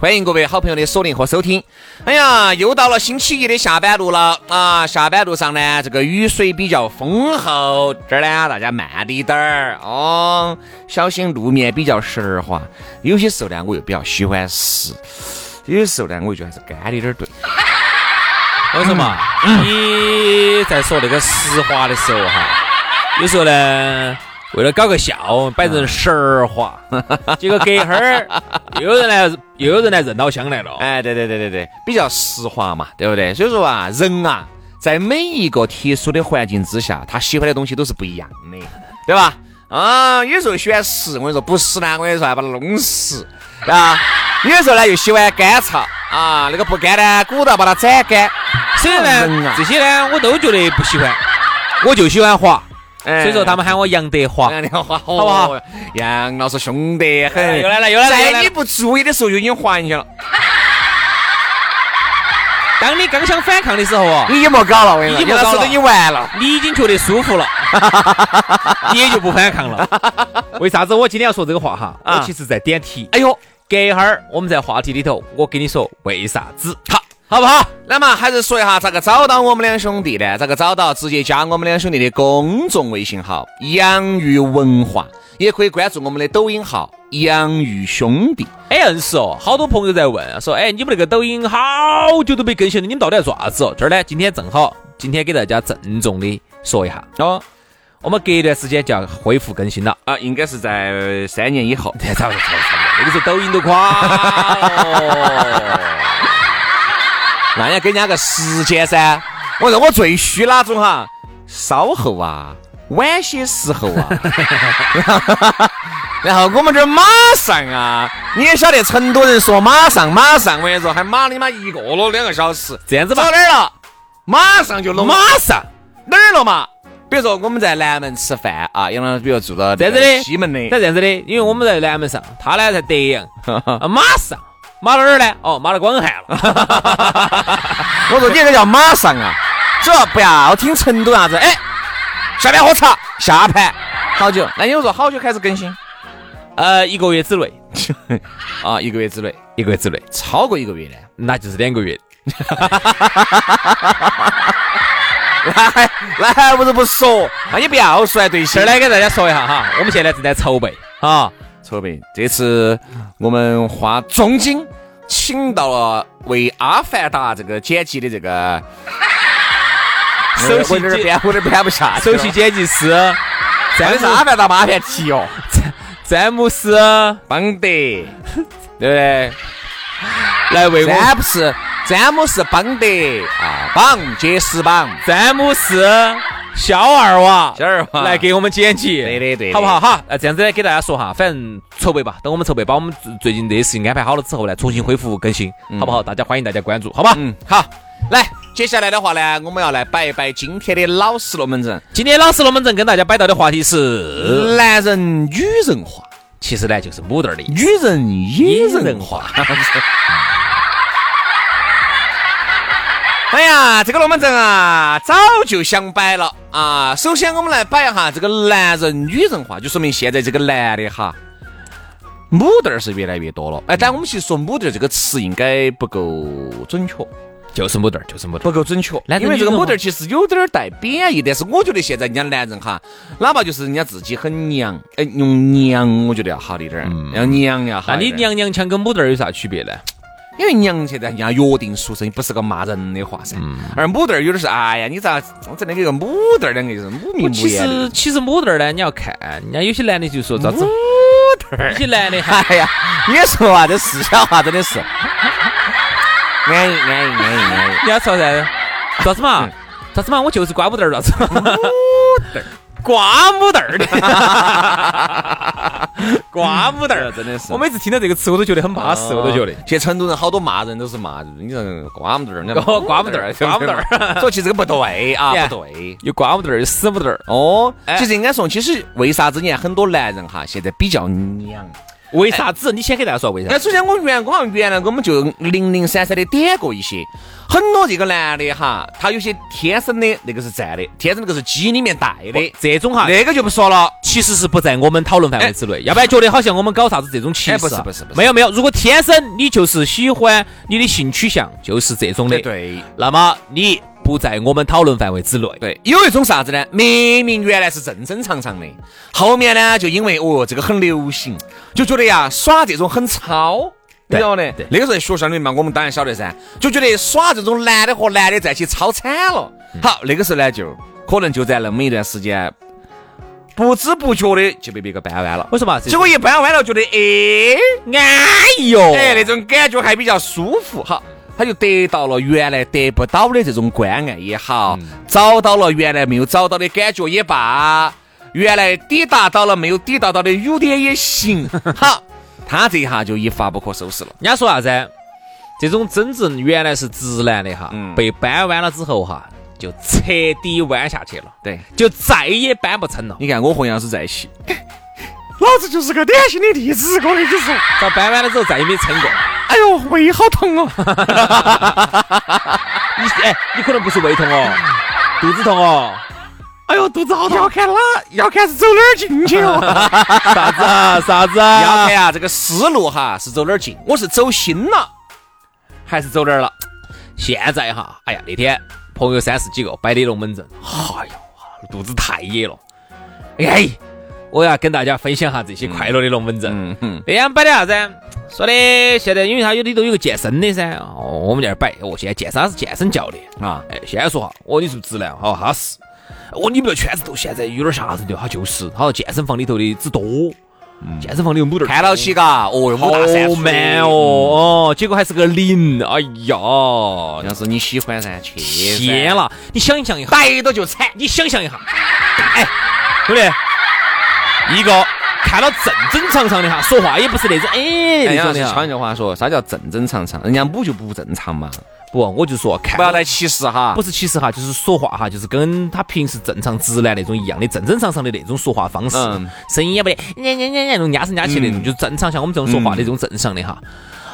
欢迎各位好朋友的锁定和收听。哎呀，又到了星期一的下班路了啊！下班路上呢，这个雨水比较丰厚，这儿呢大家慢滴点儿哦，小心路面比较湿滑。有些时候呢，我又比较喜欢湿，有些时候呢，我又觉得还是干的点儿对。为什么？你在说那个湿滑的时候哈，有时候呢。为了搞个笑，摆成实话，结果隔一会儿又有人来，又有人来认老乡来了。哎，对对对对对，比较实话嘛，对不对？所以说啊，人啊，在每一个特殊的环境之下，他喜欢的东西都是不一样的，对吧？啊，有时候喜欢湿，我跟你说不湿呢，我跟你说还把它弄湿，啊。有时候呢又喜欢干燥，啊，那个不干呢，鼓捣把它斩干。所以呢，这些呢我都觉得不喜欢，我就喜欢滑。所以说他们喊我杨德华，杨德华，好不好？杨老师凶得很，又来了又来了，在你不注意的时候就已经还进去了。当你刚想反抗的时候啊，你也莫搞了，我跟你说，杨老师已经完了，你已经觉得舒服了，你也就不反抗了。为啥子我今天要说这个话哈？我其实在点题。哎呦，隔一会儿我们在话题里头，我跟你说为啥子？好。好不好？那么还是说一下咋个找到我们两兄弟呢？咋个找到？直接加我们两兄弟的公众微信号“洋芋文化”，也可以关注我们的抖音号“洋芋兄弟”。哎，硬是哦，好多朋友在问，说哎，你们那个抖音好久都没更新了，你们到底在做啥子哦？这儿呢，今天正好，今天给大家郑重的说一下哦，我们隔一段时间就要恢复更新了啊，应该是在三年以后。差不多，差不多，那个时候抖音都垮。那要给人家个时间噻！我说我最虚哪种哈？稍后啊，晚些时候啊。然后我们这儿马上啊，你也晓得成都人说马上马上，我跟你说还马你妈一个了两个小时，这样子吧？到哪儿了？马上就弄，马上哪儿了嘛？比如说我们在南门吃饭啊，杨老师比如住到这样子的西门的，这样子的，因为我们在南门上，他呢在德阳，马上。马到哪儿呢？哦，马到广汉了。我说你这个叫马上啊，主要不要听成都啥子。哎，下面喝茶，下盘好久。那你说好久开始更新？呃，一个月之内。啊，一个月之内，一个月之内。超过一个月呢，那就是两个月。那还那还不是不说？那你不要说来对这儿来给大家说一下哈，我们现在正在筹备啊。筹备这次我们花重金请到了为《阿凡达》这个剪辑的这个 首席编，我有点编不下。首席剪辑师，这是《阿凡达》马片题哦。詹姆斯邦德，对不对？来为我詹姆斯詹姆斯邦德啊，邦杰斯邦，詹姆斯。小二娃，小二娃来给我们剪辑，对的对，好不好？哈，那这样子呢，给大家说哈，反正筹备吧，等我们筹备把我们最近这些事情安排好了之后呢，重新恢复更新，好不好？大家欢迎大家关注，好吧？嗯，好。来，接下来的话呢，我们要来摆一摆今天的老实龙门阵。今天老实龙门阵跟大家摆到的话题是男人女人化，其实呢就是母蛋儿的女人野人化。哎呀，这个龙门阵啊，早就想摆了啊。首先，我们来摆一下这个男人女人化，就说明现在这个男的哈，母蛋儿是越来越多了。哎，但我们其实说母蛋儿这个词应该不够准确，就是母蛋儿，就是母蛋儿，不够准确。因为这个母蛋儿其实有点儿带贬义，但是我觉得现在人家男人哈，哪怕就是人家自己很娘，哎，用娘我觉得要好一点儿，要娘要好。那你娘娘腔跟母蛋儿有啥区别呢？因为娘现在人家约定俗成，不是个骂人的话噻。而母蛋儿有点是，哎呀，你咋我整那个母蛋儿两个就是母名母其。实其实母蛋儿呢，你要看，人家有些男的就说咋子，有些男的 哎呀，你说啊，这是小话真的是，安逸安逸安逸安逸。你要说啥子？啥子嘛？啥子嘛？我就是瓜母蛋儿，啥子？瓜母蛋儿的，瓜母蛋儿真的是我每次听到这个词，我都觉得很巴适，我都觉得。其实成都人好多骂人都是骂，你说瓜母蛋儿，瓜母蛋儿瓜母蛋儿所以其实这个不对啊，不对。有瓜母蛋儿，有死母蛋儿。哦，哎其实应该说，其实为啥子你看很多男人哈，现在比较娘？为啥子？你先给大家说为啥哎，？首先我员工好像原来我们就零零散散的点过一些，很多这个男的哈，他有些天生的那个是在的，天生那个是基因里面带的，这种哈，那个就不说了。其实是不在我们讨论范围之内，要不然觉得好像我们搞啥子这种歧视不是不是没有没有。如果天生你就是喜欢你的性取向就是这种的，对那么你不在我们讨论范围之内。对，有一种啥子呢？明明原来是正正常常的，后面呢就因为哦这个很流行，就觉得呀耍这种很糙。你知道的对，那个时候在学校里面嘛，我们当然晓得噻，就觉得耍这种男的和男的在一起超惨了。好，那个时候呢，就可能就在那么一段时间，不知不觉的就被别个掰弯了。为什么？结果一掰弯了，觉得哎，安逸哟。哎，那种感觉还比较舒服。好，他就得到了原来得不到的这种关爱也好，找到了原来没有找到的感觉也罢，原来抵达到了没有抵达到的优点也行。好，他这一下就一发不可收拾了。人家说啥子？这种真正原来是直男的哈，嗯被扳弯了之后哈，就彻底弯下去了，对，就再也扳不成了。你看我和杨老师在一起，老子就是个典型的例子，我跟你说。遭扳弯了之后再也没成过。哎呦，胃好痛哦！你哎，你可能不是胃痛哦，肚子痛哦。哎呦，肚子好痛！要看哪？要看是走哪儿进去哦。啥子啊？啥子啊要啊？看啊，这个思路哈是走哪儿进？我是走心了，还是走哪儿了？现在哈，哎呀，那天朋友三十几个摆的龙门阵，哎呦，肚子太野了。哎，我要跟大家分享下这些快乐的龙门阵。嗯哼，那天摆的啥子？说的现在因为他有里头有个健身的噻，哦，我们在这儿摆，哦，现在健身他是健身教练啊哎，先说哈，哦，你是不是直男？哦，他是。哦，你们这圈子都现在有点吓人的，他就是，他说健身房里头的只多，健身房里头母点儿看到起嘎，哦，五大三好 man 哦，哦，结果还是个零，哎呀，要是你喜欢噻，去噻天，了！你想象一下，逮到就惨。你想象一下，哎，兄弟，一个看到正正常常的哈，说话也不是那种哎哎呀，那种的哈悄。句话说，啥叫正正常常？人家母就不正常嘛，不，我就说看不要来歧视哈。不是歧视哈，就是说话哈，就是跟他平时正常直男那种一样的正正常常的那种说话方式，嗯声音也不得那种压声压气那种，就正常像我们这种说话那种正常的哈。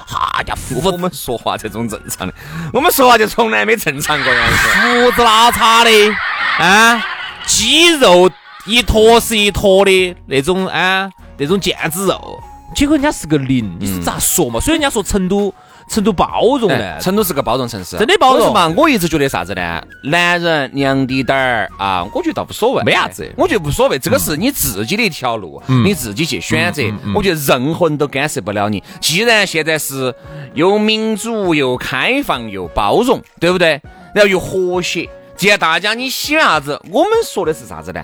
哈家服我们说话这种正常的，我们说话就从来没正常过样子。胡子拉碴的啊，肌肉一坨是一坨的那种啊，那种腱子肉，结果人家是个零，你是咋说嘛？所以人家说成都成都包容呢哎，成都是个包容城市，真的包容嘛？我一直觉得啥子呢？男人娘滴点儿啊，我觉得倒无所谓，没啥子我觉得无所谓，这个是你自己的一条路，你自己去选择。嗯我觉得任何人都干涉不了你。既然现在是又民主又开放又包容，对不对？然后又和谐，既然大家你喜欢啥子，我们说的是啥子呢？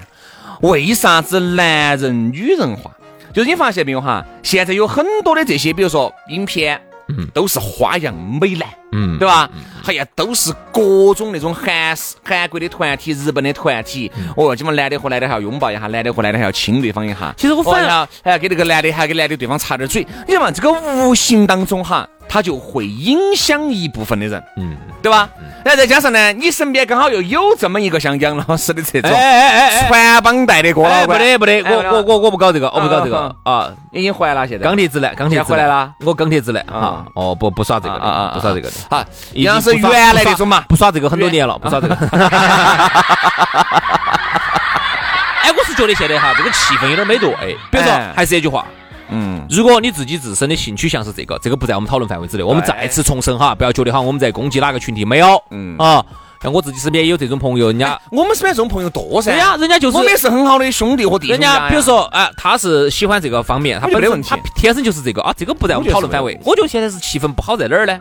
为啥子男人女人化？就是你发现没有哈？现在有很多的这些，比如说影片，嗯都是花样美男，嗯对吧？哎呀，都是各种那种韩式、韩国的团体、日本的团体，哦，基本男的和男的还要拥抱一下，男的和男的还要亲对方一下。其实我反而哦还要还要给那个男的，还要给男的对方插点嘴。你看嘛，这个无形当中哈，它就会影响一部分的人，嗯，对吧？然后再加上呢，你身边刚好又有这么一个像杨老师的这种传帮带的郭哎，不老倌，不得不得，哎我我我我不搞这个，我不搞这个。嗯啊。已经回来了，现在。钢铁直男，钢铁直男回来了，我钢铁直男啊。啊，哦不不耍这个啊啊不耍这个。的。好，已经杨是原来那种嘛，不耍这个很多年了，不耍这个。哎，我是觉得现在哈，这个气氛有点没对。比如说哎，还是那句话，嗯，如果你自己自身的性取向是这个，这个不在我们讨论范围之内。我们再次重申哈，不要觉得哈我们在攻击哪个群体，没有。嗯啊，像我自己身边也有这种朋友，人家我们身边这种朋友多噻。对呀，人家就是我们也是很好的兄弟和弟兄人家比如说，啊，他是喜欢这个方面，他本身我觉得问题他天生就是这个啊，这个不在我们讨论范围。我觉得现在是气氛不好在哪儿呢？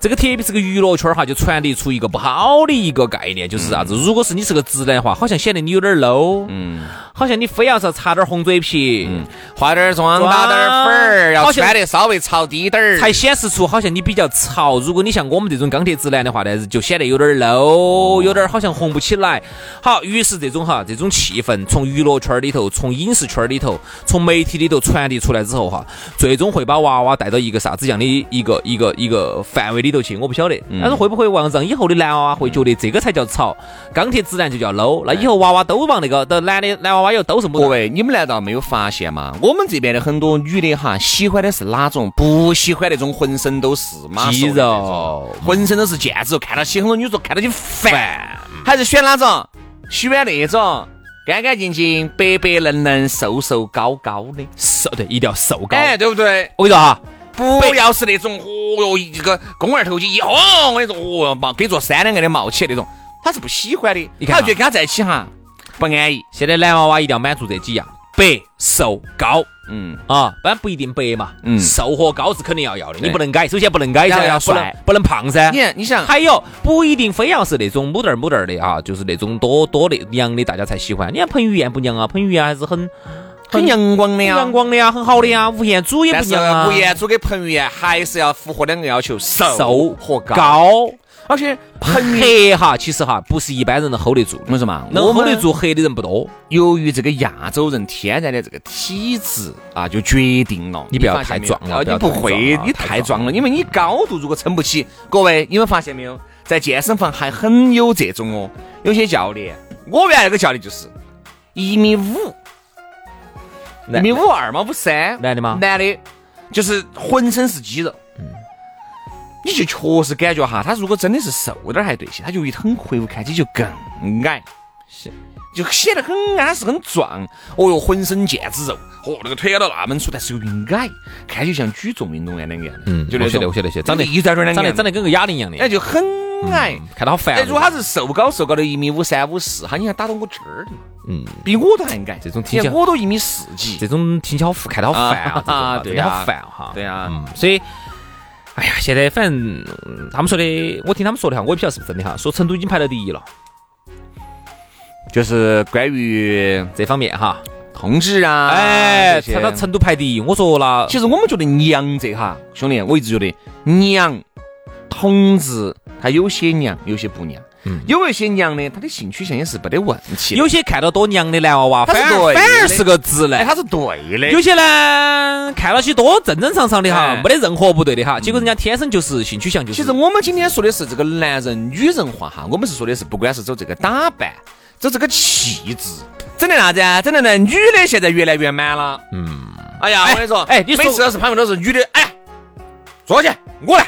这个特别是个娱乐圈哈，就传递出一个不好的一个概念，就是啥子？如果是你是个直男的话，好像显得你有点 low，嗯，好像你非要是擦点红嘴皮，嗯化点妆、打点粉儿，要穿得稍微潮低点儿，才显示出好像你比较潮。如果你像我们这种钢铁直男的话呢，就显得有点 low，有点好像红不起来。好，于是这种哈，这种气氛从娱乐圈里头、从影视圈里头、从媒体里头传递出来之后哈，最终会把娃娃带到一个啥子样的一个一个一个范围里。里头去，我不晓得，但是会不会往让以后的男娃娃会觉得这个才叫潮，钢铁直男就叫 low，那以后娃娃都往那个都男的男娃娃以后都是各位，你们难道没有发现吗？我们这边的很多女的哈，喜欢的是哪种？不喜欢那种浑身都是肌肉，浑身都是腱子肉，看到起很多女说看到起烦，还是选哪种？喜欢那种干干净净、白白嫩嫩、瘦瘦高高的，瘦对，一定要瘦高，哎，对不对？我跟你说哈。不要是那种，哦哟，一个肱二头肌一晃，我跟你说，哦哟，冒跟座山两个的冒起来那种，他是不喜欢的。你看，他觉得跟他在一起哈不安逸。现在男娃娃一定要满足这几样：白、瘦、高。嗯啊，当然不一定白嘛。嗯，瘦和高是肯定要要的，你不能改。首先不能改，要帅，不能胖噻。你看，你想，还有不一定非要是那种母蛋儿母蛋儿的啊，就是那种多多的娘的，大家才喜欢。你看彭于晏不娘啊？彭于晏还是很。很阳光的呀，阳光的呀，很好的呀。吴彦祖也不娘啊。吴彦祖跟彭于晏还是要符合两个要求：瘦和高。而且彭黑哈，其实哈不是一般人能 hold 得住。我说嘛，能 hold 得住黑的人不多。由于这个亚洲人天然的这个体质啊，就决定了你不要太壮了。你不会，你太壮了，因为你高度如果撑不起。各位，你们发现没有，在健身房还很有这种哦，有些教练，我原来那个教练就是一米五。一米五二吗？五三？男的吗？男的，就是浑身是肌肉。嗯，你就确实感觉哈，他如果真的是瘦点还对些，他就很魁梧，看起就更矮，是，就显得很安是、很壮。哦哟，浑身腱子肉，哦，那个腿都那么粗，但是又矮，看起像举重运动员那个样的。嗯，就那晓得，我晓得，长得一转转的，长得长得跟个哑铃一样的，哎，就很矮，看到好烦。如果他是瘦高瘦高的，一米五三、五四，哈，你看打到我这儿的。嗯，比我都还矮，这种听起来我都一米四几，这种听起来好看到好烦啊！啊，对呀，好烦哈，对呀，嗯，所以，哎呀，现在反正他们说的，我听他们说的哈，我也不晓得是不是真的哈，说成都已经排到第一了，就是关于这方面哈，同志啊，哎，他到成都排第一，我说了，其实我们觉得娘这哈，兄弟，我一直觉得娘，同志他有些娘，有些不娘。有一些娘的，她的性取向也是没得问题。有些看到多娘的男娃娃，反而反而是个直男，他是对的。有些呢，看到起多正正常常的哈，没得任何不对的哈。结果人家天生就是性取向就是。其实我们今天说的是这个男人女人化哈，我们是说的是不管是走这个打扮，走这个气质，整的啥子啊？整的呢女的现在越来越满了。嗯。哎呀，我跟你说，哎，你每次要是旁边都是女的，哎，坐下去，我来。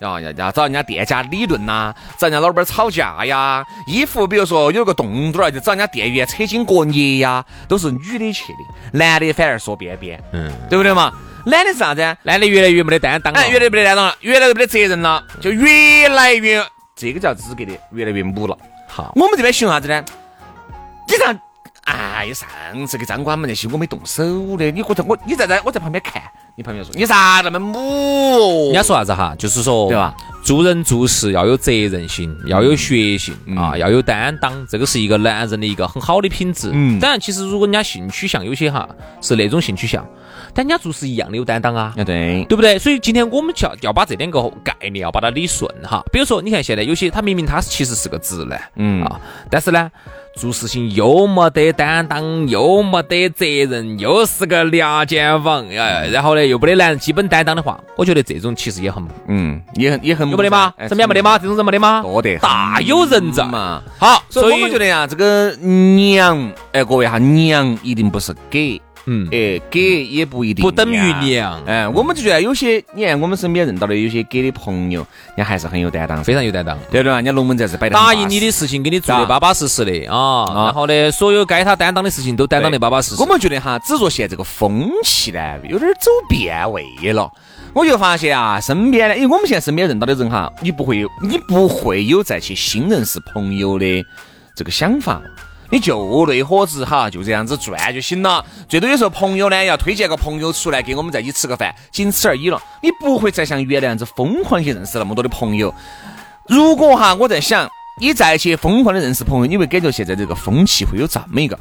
要要要找人家店家理论呐，找人家老板吵架呀。衣服比如说有个洞洞儿，就找人家店员扯筋过捏呀，都是女的去的，男的反而说边边，嗯，对不对嘛？男的是啥子？男的越来越没得担当了，越来越没得担当了，越来越没得责任了，就越来越这个叫资格的越来越母了。好，我们这边形容啥子呢？你看。哎，上次给张官们那些我没动手的，你或者我你在在我在旁边看，你旁边说你啥那么母？人家说啥子哈？就是说对吧？做人做事要有责任心，要有血性啊，要有担当，这个是一个男人的一个很好的品质。嗯，当然，其实如果人家性取向有些哈是那种性取向，但人家做事一样的有担当啊。啊，对，对不对？所以今天我们要要把这两个概念要把它理顺哈。比如说，你看现在有些他明明他其实是个直男，嗯啊，但是呢。做事情又没得担当，又没得责任，又是个牙尖房，哎，然后呢，又没得男人基本担当的话，我觉得这种其实也很，嗯，也很也很有没得吗？身边没得吗？这种人没得吗？多得大有人在嘛。好，所以我们觉得呀，这个娘，哎，各位哈，娘一定不是给，嗯，哎，给也不一定不等于娘哎，我们就觉得有些，你看我们身边认到的有些给的朋友，人家还是很有担当，非常有担当。对不对，人家龙门阵是摆的答应你的事情给你做的巴巴适适的啊，啊然后呢，所有该他担当的事情都担当的巴巴适适我。们觉得哈，只说现在这个风气呢，有点儿走变味了。我就发现啊，身边的，因为我们现在身边认到的人哈，你不会有，你不会有再去新认识朋友的这个想法。你就那伙子哈，就这样子转就行了。最多有时候朋友呢要推荐个朋友出来给我们在一起吃个饭，仅此而已了。你不会再像原来样子疯狂去认识那么多的朋友。如果哈，我在想，你再去疯狂的认识朋友，你会感觉现在这个风气会有这么一个，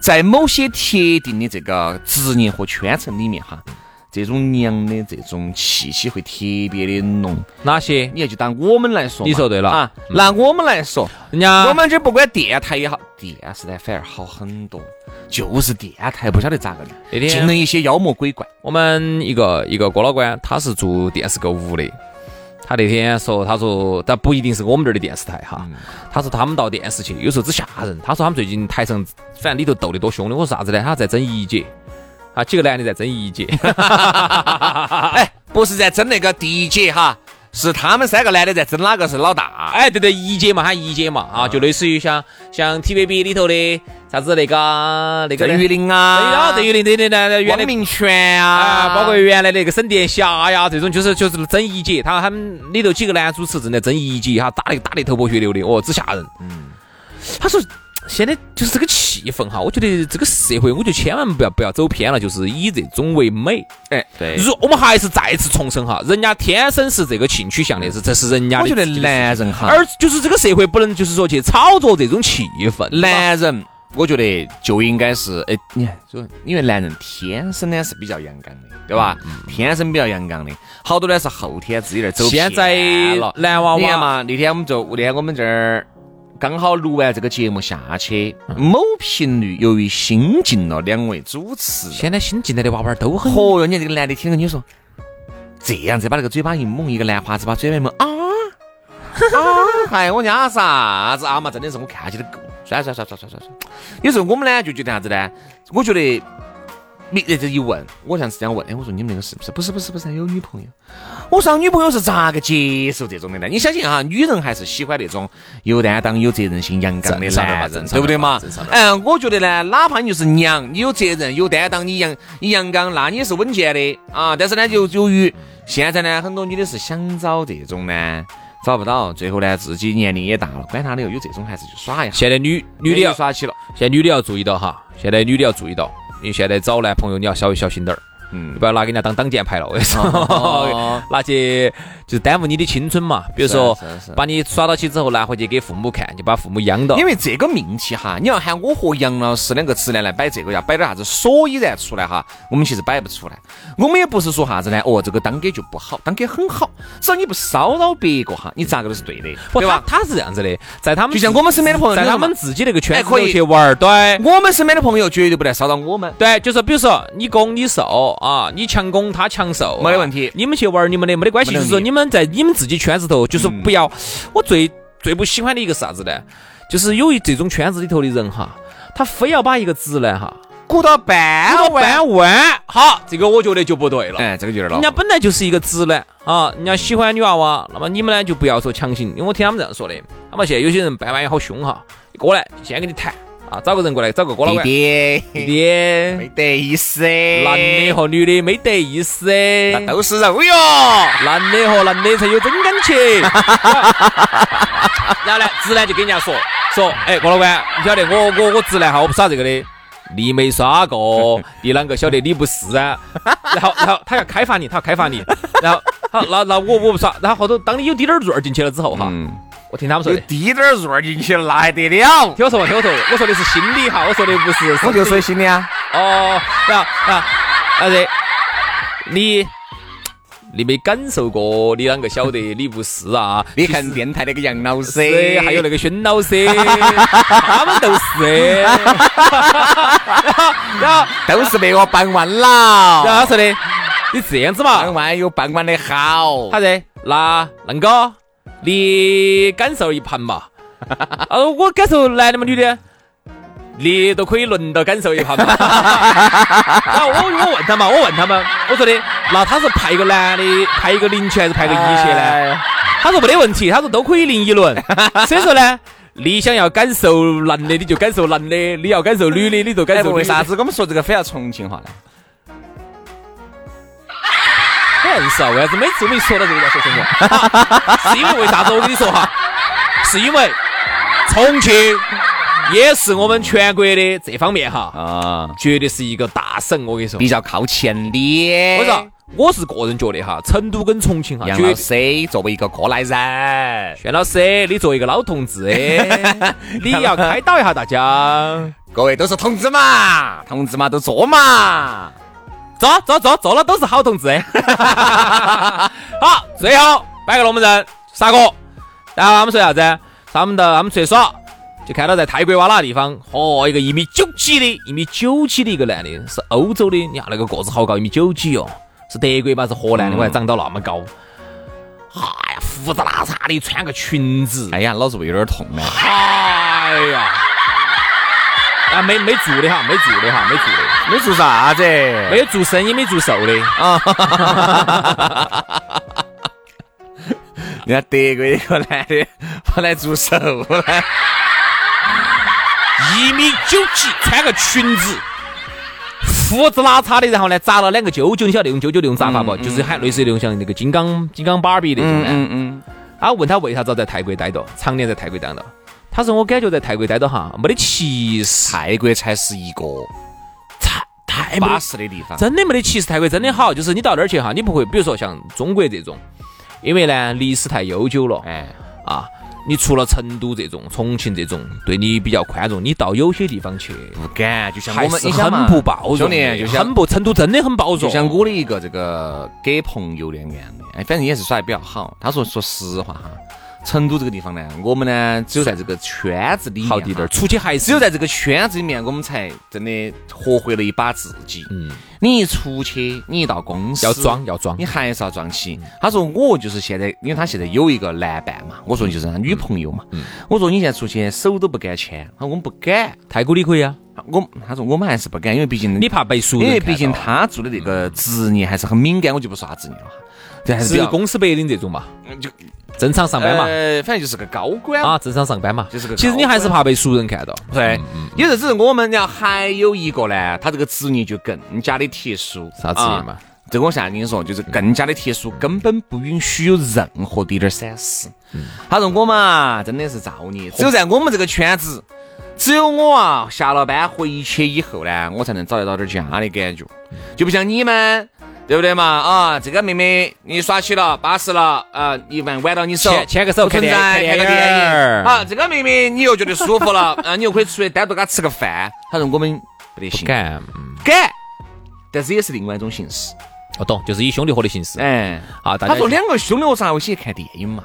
在某些特定的这个职业和圈层里面哈，这种娘的这种气息会特别的浓。哪些？你看，就当我们来说，你说对了啊。拿我们来说，人家我们这不管电台也好，电视台反而好很多，就是电台不晓得咋个的，那天进了一些妖魔鬼怪。我们一个一个郭老倌，他是做电视购物的。他那天说，他说，但不一定是我们这儿的电视台哈。他说他们到电视去，有时候只吓人。他说他们最近台上，反正里头斗得多凶的。我说啥子呢？他在争一姐，啊，几个男的在争一姐。哎，不是在争那个第一姐哈，是他们三个男的在争哪个是老大。哎，对对，一姐嘛，喊一姐嘛，啊，就类似于像像 TVB 里头的啥子那个那个郑玉玲对啊，呀，郑裕玲对对对，原来汪明荃啊，啊，包括原来那个沈殿霞呀，这种就是就是争一姐，他他们里头几个男主持正在争一姐哈，打的打的头破血流的，哦，只吓人。嗯，他说现在就是这个气氛哈，我觉得这个社会，我觉得千万不要不要走偏了，就是以这种为美。哎，对。如我们还是再次重申哈，人家天生是这个性取向的，是这是人家的我觉得男人哈，而就是这个社会不能就是说去炒作这种气氛，男人，我觉得就应该是，哎，你看，就因为男人天生呢是比较阳刚的，对吧？天生比较阳刚的，好多呢是后天自己在走现在。男娃娃嘛，那天我们就那天我们这儿刚好录完这个节目下去，某频率由于新进了两位主持，现在新进来的娃娃都很嚯哟，你看这个男的听着你说这样子把那个嘴巴一蒙，一个兰花指把嘴巴一蒙啊啊！哎，我家啥子啊嘛，真的是我看起来够。算了算了算了算算算。有时候我们呢就觉得啥子呢？我觉得你这一问，我像是这样问，哎，我说你们那个是不是？不是不是不是，有女朋友。我说女朋友是咋个接受这种的呢？你相信哈，女人还是喜欢那种有担当、有责任心、阳刚的男人，对不对嘛嗯，我觉得呢，哪怕你就是娘，你有责任、有担当，你阳你阳刚，那你也是稳健的啊。但是呢，就由于现在呢，很多女的是想找这种呢，找不到，最后呢，自己年龄也大了，管他的，有这种还是去耍一下。现在女女的要耍起了，现在女的要注意到哈，现在女的要注意到，你现在找男朋友你要稍微小心点儿，嗯不要拿给人家当挡箭牌了，我跟你说，哦拿去就是耽误你的青春嘛。比如说把你耍到起之后拿回去给父母看，就把父母养到。因为这个命题哈，你要喊我和杨老师两个直男来摆这个，要摆点啥子所以然出来哈，我们其实摆不出来。我们也不是说啥子呢，哦，这个当给就不好，当给很好，只要你不骚扰别个哈，你咋个都是对的，对吧？他他是这样子的，在他们就像我们身边的朋友在他们自己那个圈子里哎可以去玩儿，对。我们身边的朋友绝对不来骚扰我们。对，就是比如说你攻你受啊，你强攻他强受，啊没得问题你们去玩儿你们的没得关系，就是说你们在你们自己圈子头，就是嗯不要。我最最不喜欢的一个是啥子呢？就是有一这种圈子里头的人哈，他非要把一个直男哈鼓到半鼓到半弯，好，这个我觉得就不对了。哎，这个有点人家。本来就是一个直男啊，人家喜欢女娃娃，那么你们呢就不要说强行，因为我听他们这样说的。那么现在有些人半弯也好凶哈，你过来先跟你谈啊，找个人过来，找个哥老倌，弟弟弟，弟，没得意思。男的和女的没得意思，那都是肉哟。男的和男的才有真感情。然后呢，直男就跟人家说说，哎，郭老倌，你晓得我我我直男哈，我不耍这个的。你没耍过，你啷个晓得你不是啊？然后然后他要开发你，他要开发你，然后好，那那我我不耍，然后后头当你有滴点儿入儿进去了之后哈，嗯，我听他们说的，有滴点儿入儿进去了，那还得了？听我说嘛，听我说，我说的是心理哈，我说的不是，我就说心理啊，哦，然后啊，啊对，你你没感受过，你啷个晓得你不是啊？你看电台那个杨老师，还有那个轩老师，他们都是。然后，都是被我办完然后了，他说的，你这样子嘛办，完有办完的好。他说，那恁哥，你感受一盘嘛。哦，我感受男的嘛，女的？你都可以轮到感受一盘嘛。啊我我问他嘛，我问他们，我说的，那他是派一个男的，派一个零去还是派个一去呢？他说没得问题，他说都可以零一轮。所以说呢，你想要感受男的，你就感受男的；你要感受女的，你就感哎，受。为啥子我们说这个非要重庆话呢？很硬是啊，为啥子每次我们一说到这个要说重庆话？是因为为啥子？我跟你说哈，是因为重庆也是我们全国的这方面哈，啊，绝对是一个大省。我跟你说，比较靠前的。我说？我是个人觉得哈，成都跟重庆哈，杨。老师作为一个过来人，轩老师，你作为一个老同志，你要开导一下大家。各位都是同志嘛，同志嘛都做嘛。做做做做了都是好同志。好，最后摆个龙门阵，杀哥。然后他们说啥子？他们到他们出去耍，就看到在泰国哇那个地方，嚯，一个一米九几的，一米九几的一个男的，是欧洲的，你看那个个子好高，一米九几哦，是德国吧？是荷兰的，我还长到那么高。哎呀，胡子拉碴的，穿个裙子，哎呀，老子胃有点痛啊。哎呀，啊，没没做的哈，没做的哈，没做的。没做啥子？没有做生意没做瘦的啊！人家德国一个男的跑来做瘦了，一米九几，穿个裙子，胡子拉碴的，然后呢扎了两个揪揪，你晓得那种揪揪那种扎法不？就是喊类似于那种像那个金刚金刚芭比那种嗯的。嗯嗯，啊，问他为啥子要在泰国待着，常年在泰国待着？他说我感觉在泰国待着哈，没得歧视，泰国才是一个太巴适的地方。真的没得歧视，泰国真的好，就是你到那儿去哈，你不会，比如说像中国这种，因为呢历史太悠久了，哎，啊，你除了成都这种、重庆这种对你比较宽容，你到有些地方去，不敢，就像我们是很不包容的，兄弟，就像很不成都真的很包容，就像我的一个这个给朋友的案例，哎，反正也是耍的比较好。他说，说实话哈，成都这个地方呢，我们呢只有在这个圈子里面好地点儿，出去还是只有在这个圈子里面，我们才真的活回了一把自己。嗯，你一出去，你一到公司要装要装你，还是要装起。他说我就是现在，因为他现在有一个男伴嘛，我说就是他女朋友嘛。嗯我说你现在出去手都不敢牵，他说我们不敢。泰国你可以啊，我他说我们还是不敢，因为毕竟你怕被熟因为毕竟他做的那个职业还是很敏感，我就不说啥职业了哈。这还是比是较公司白领这种嘛，就正常上班嘛，呃，反正就是个高管啊，正常上班嘛，就是个其实你还是怕被熟人看到，对，有时是我们，然后还有一个呢，他这个职业就更加的特殊。啥职业嘛？啊？这个我现在跟你说，就是更加的特殊，根本不允许有任何的一点闪失。他说我嘛，真的是造孽，只有在我们这个圈子，只有我啊下了班回去以后呢，我才能找得到点家的感觉，就不像你们。对不对嘛？啊，这个妹妹你耍起了，巴适了，啊，一晚挽到你手，牵牵个手看电影看个电影。儿。啊，这个妹妹你又觉得舒服了，啊，你又可以出去单独给她吃个饭。他说我们不得行，不敢，嗯。敢，但是也是另外一种形式。我懂，就是以兄弟伙的形式，哎，啊，大家他说两个兄弟伙上回去看电影嘛。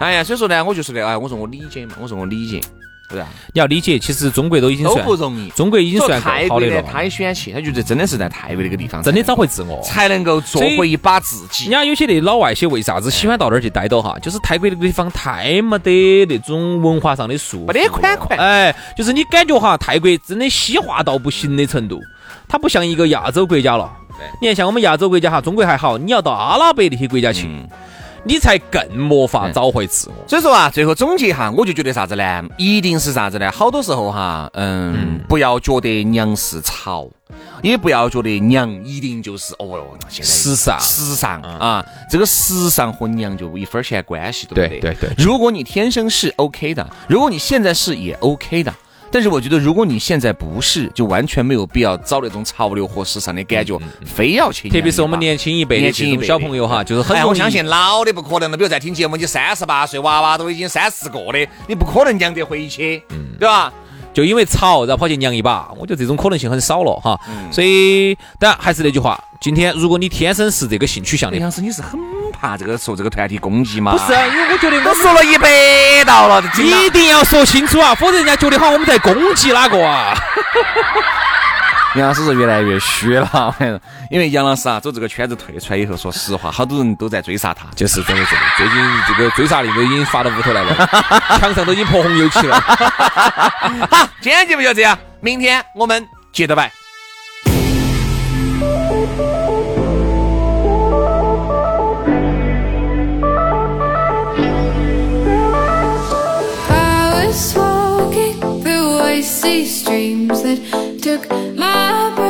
哎呀，所以说呢，我就说的，哎，我说我理解嘛，我说我理解，对不对？你要理解，其实中国都已经都算不容易。中国已经算泰国呢，够好的了，他也喜欢去，他觉得真的是在泰国那个地方，真的找回自我。才能够做回一把自己人。家有些那老外些为啥子喜欢到那儿去待到哈？就是泰国那个地方太没得那种文化上的束缚，没得款款哎，就是你感觉哈，泰国真的西化到不行的程度，它不像一个亚洲国家了。你看，像我们亚洲国家哈，中国还好，你要到阿拉伯那些国家去，嗯你才更没法找回自我。所以说啊，最后总结哈，我就觉得啥子呢？一定是啥子呢？好多时候哈，嗯，不要觉得娘是潮，也不要觉得娘一定就是哦哟，现在时尚时尚啊，这个时尚和娘就一分钱关系都没得。对对对如果你天生是 OK 的，如果你现在是也 OK 的。但是我觉得，如果你现在不是，就完全没有必要找那种潮流和时尚的感觉，非要去。特别是我们年轻一辈的这种年轻一辈小朋友哈，就是很哎，容易我相信老的不可能了，比如在听节目，你三十八岁，娃娃都已经三四个的，你不可能娘得回去，对吧？就因为吵，然后跑去娘一把，我觉得这种可能性很少了哈。嗯所以，当然还是那句话，今天如果你天生是这个性取向的杨，老师，你是很怕这个受这个团体攻击吗？不是，啊，因为我觉得我说了一百道了，一定要说清楚啊，否则人家觉得好像我们在攻击哪个啊。杨老师是越来越虚了，因为杨老师啊，走这个圈子退出来以后，说实话，好多人都在追杀他，就是真的是，最近这个追杀令 都已经发到屋头来了，墙上都已经泼红油漆了。好，今天节目就这样，明天我们接着摆。I was walking through icy streams that took my breath